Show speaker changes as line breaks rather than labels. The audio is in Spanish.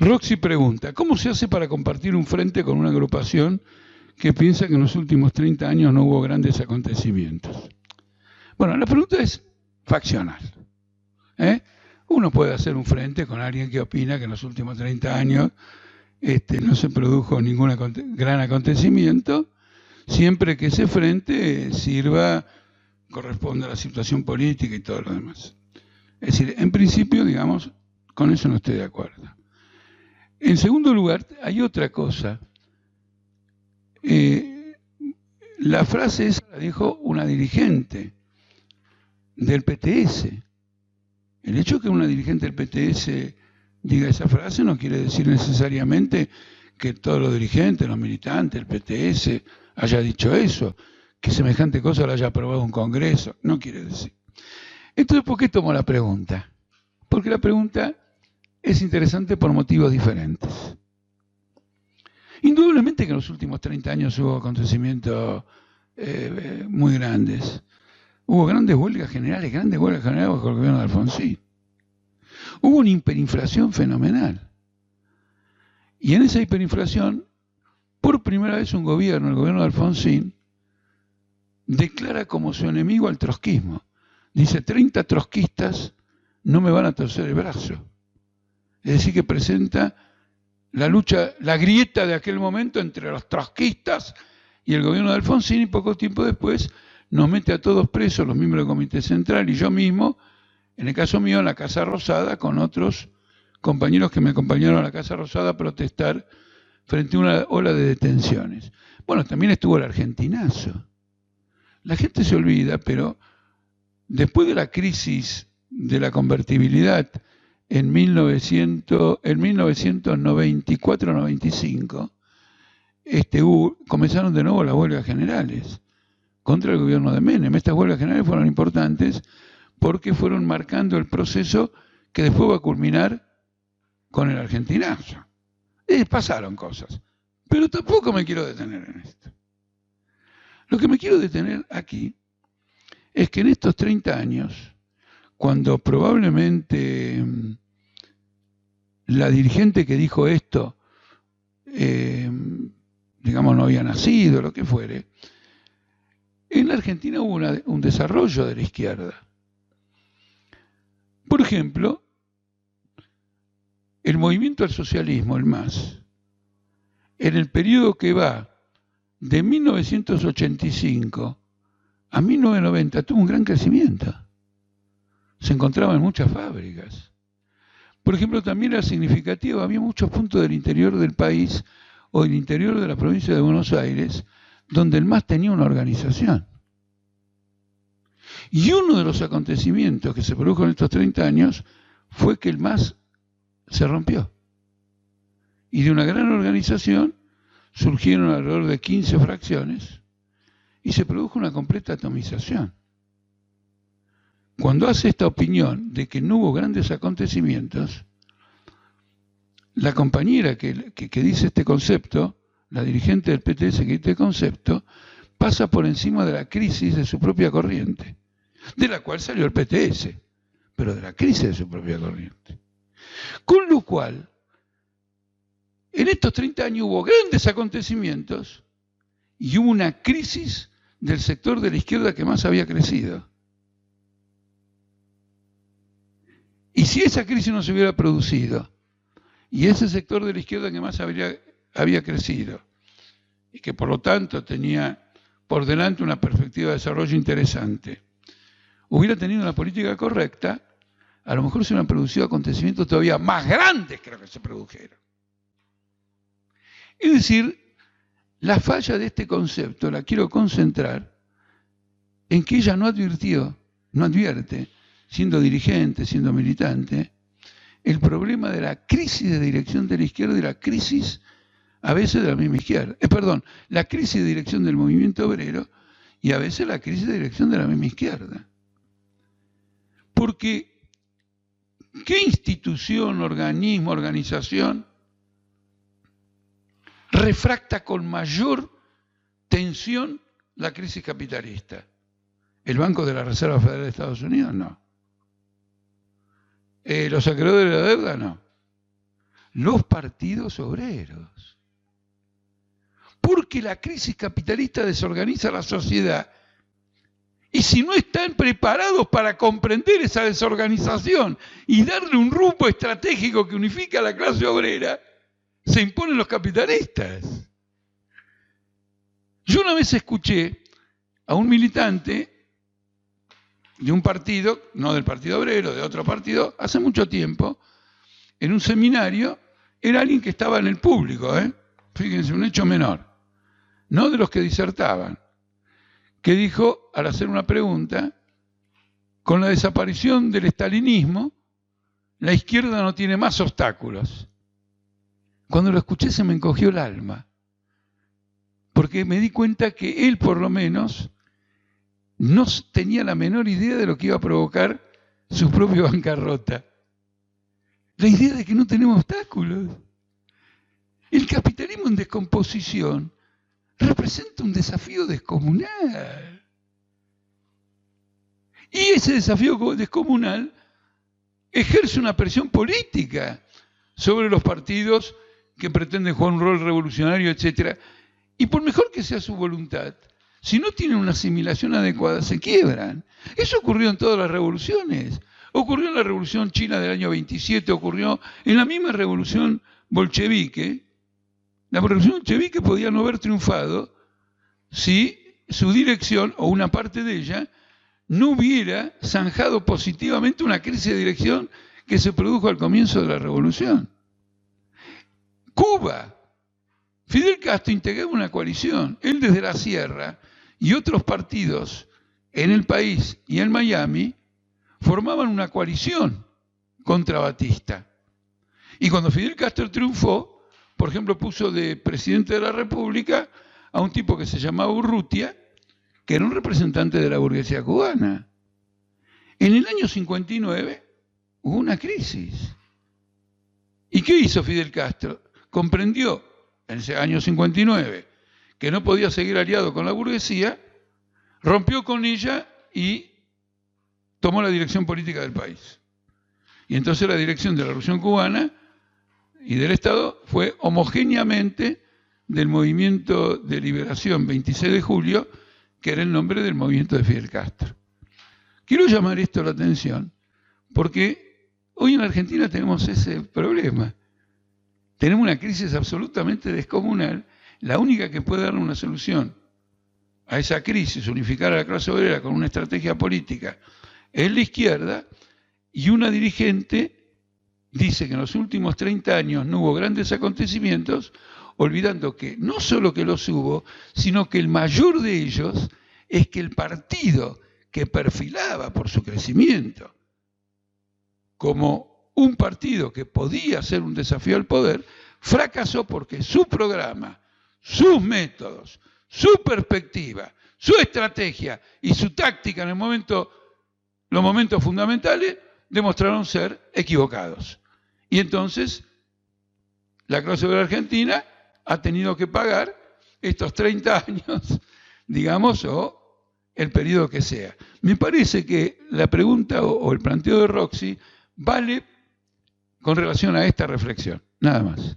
Roxy pregunta, ¿cómo se hace para compartir un frente con una agrupación que piensa que en los últimos 30 años no hubo grandes acontecimientos? Bueno, la pregunta es faccional. ¿eh? Uno puede hacer un frente con alguien que opina que en los últimos 30 años este, no se produjo ningún gran acontecimiento, siempre que ese frente sirva, corresponda a la situación política y todo lo demás. Es decir, en principio, digamos, con eso no estoy de acuerdo. En segundo lugar, hay otra cosa. Eh, la frase esa la dijo una dirigente del PTS. El hecho de que una dirigente del PTS diga esa frase no quiere decir necesariamente que todos los dirigentes, los militantes, el PTS haya dicho eso, que semejante cosa la haya aprobado un Congreso, no quiere decir. Entonces, ¿por qué tomo la pregunta? Porque la pregunta es interesante por motivos diferentes. Indudablemente que en los últimos 30 años hubo acontecimientos eh, muy grandes. Hubo grandes huelgas generales, grandes huelgas generales bajo el gobierno de Alfonsín. Hubo una hiperinflación fenomenal. Y en esa hiperinflación, por primera vez un gobierno, el gobierno de Alfonsín, declara como su enemigo al trotskismo. Dice, 30 trotskistas no me van a torcer el brazo. Es decir, que presenta la lucha, la grieta de aquel momento entre los trotskistas y el gobierno de Alfonsín y poco tiempo después nos mete a todos presos, los miembros del Comité Central y yo mismo, en el caso mío, en la Casa Rosada, con otros compañeros que me acompañaron a la Casa Rosada a protestar frente a una ola de detenciones. Bueno, también estuvo el argentinazo. La gente se olvida, pero después de la crisis de la convertibilidad en, 1900, en 1994-95, este, comenzaron de nuevo las huelgas generales contra el gobierno de Menem. Estas huelgas generales fueron importantes porque fueron marcando el proceso que después va a culminar con el argentinazo. Pasaron cosas, pero tampoco me quiero detener en esto. Lo que me quiero detener aquí es que en estos 30 años, cuando probablemente mm, la dirigente que dijo esto, eh, digamos, no había nacido, lo que fuere, en la Argentina hubo un desarrollo de la izquierda. Por ejemplo, el movimiento al socialismo, el MAS, en el periodo que va de 1985 a 1990 tuvo un gran crecimiento. Se encontraba en muchas fábricas. Por ejemplo, también era significativo, había muchos puntos del interior del país o del interior de la provincia de Buenos Aires donde el MAS tenía una organización. Y uno de los acontecimientos que se produjo en estos 30 años fue que el MAS se rompió. Y de una gran organización surgieron alrededor de 15 fracciones y se produjo una completa atomización. Cuando hace esta opinión de que no hubo grandes acontecimientos, la compañera que, dice este concepto, la dirigente del PTS que dice este concepto, pasa por encima de la crisis de su propia corriente, de la cual salió el PTS, pero de la crisis de su propia corriente. Con lo cual, en estos 30 años hubo grandes acontecimientos y hubo una crisis del sector de la izquierda que más había crecido. Y si esa crisis no se hubiera producido, y ese sector de la izquierda que más había, crecido, y que por lo tanto tenía por delante una perspectiva de desarrollo interesante, hubiera tenido una política correcta, a lo mejor se hubieran producido acontecimientos todavía más grandes que los que se produjeron. Es decir, la falla de este concepto la quiero concentrar en que ella no advirtió, no advierte, siendo dirigente, siendo militante, el problema de la crisis de dirección de la izquierda y la crisis a veces de la misma izquierda. Eh, perdón, la crisis de dirección del movimiento obrero y a veces la crisis de dirección de la misma izquierda. Porque, ¿qué institución, organismo, organización refracta con mayor tensión la crisis capitalista? ¿El Banco de la Reserva Federal de Estados Unidos? No. Eh, ¿Los acreedores de la deuda? No. los partidos obreros. Porque la crisis capitalista desorganiza la sociedad. Y si no están preparados para comprender esa desorganización y darle un rumbo estratégico que unifica a la clase obrera, se imponen los capitalistas. Yo una vez escuché a un militante de un partido, no del Partido Obrero, de otro partido, hace mucho tiempo, en un seminario, era alguien que estaba en el público, ¿eh? fíjense, un hecho menor, no de los que disertaban, que dijo, al hacer una pregunta, con la desaparición del estalinismo, la izquierda no tiene más obstáculos. Cuando lo escuché se me encogió el alma, porque me di cuenta que él por lo menos no tenía la menor idea de lo que iba a provocar su propia bancarrota. La idea de que no tenemos obstáculos. El capitalismo en descomposición representa un desafío descomunal. Y ese desafío descomunal ejerce una presión política sobre los partidos que pretenden jugar un rol revolucionario, etc. Y por mejor que sea su voluntad, si no tienen una asimilación adecuada, se quiebran. Eso ocurrió en todas las revoluciones. Ocurrió en la revolución china del año 27, ocurrió en la misma revolución bolchevique. La revolución bolchevique podía no haber triunfado si su dirección o una parte de ella no hubiera zanjado positivamente una crisis de dirección que se produjo al comienzo de la revolución. Cuba. Fidel Castro integraba una coalición, él desde la sierra y otros partidos en el país y en Miami formaban una coalición contra Batista. Y cuando Fidel Castro triunfó, por ejemplo, puso de presidente de la República a un tipo que se llamaba Urrutia, que era un representante de la burguesía cubana. En el año 59 hubo una crisis. ¿Y qué hizo Fidel Castro? comprendió en ese año 59 que no podía seguir aliado con la burguesía, rompió con ella y tomó la dirección política del país. Y entonces la dirección de la Revolución Cubana y del Estado fue homogéneamente del movimiento de liberación 26 de julio, que era el nombre del movimiento de Fidel Castro. Quiero llamar esto la atención porque hoy en Argentina tenemos ese problema. Tenemos una crisis absolutamente descomunal. La única que puede dar una solución a esa crisis, unificar a la clase obrera con una estrategia política, es la izquierda y una dirigente dice que en los últimos 30 años no hubo grandes acontecimientos, olvidando que no solo que los hubo, sino que el mayor de ellos es que el partido que perfilaba por su crecimiento como un partido que podía ser un desafío al poder, fracasó porque su programa, sus métodos, su perspectiva, su estrategia y su táctica en el momento, los momentos fundamentales demostraron ser equivocados. Y entonces la clase obrera argentina ha tenido que pagar estos 30 años, digamos, o el periodo que sea. Me parece que la pregunta o el planteo de Roxy vale con relación a esta reflexión. Nada más.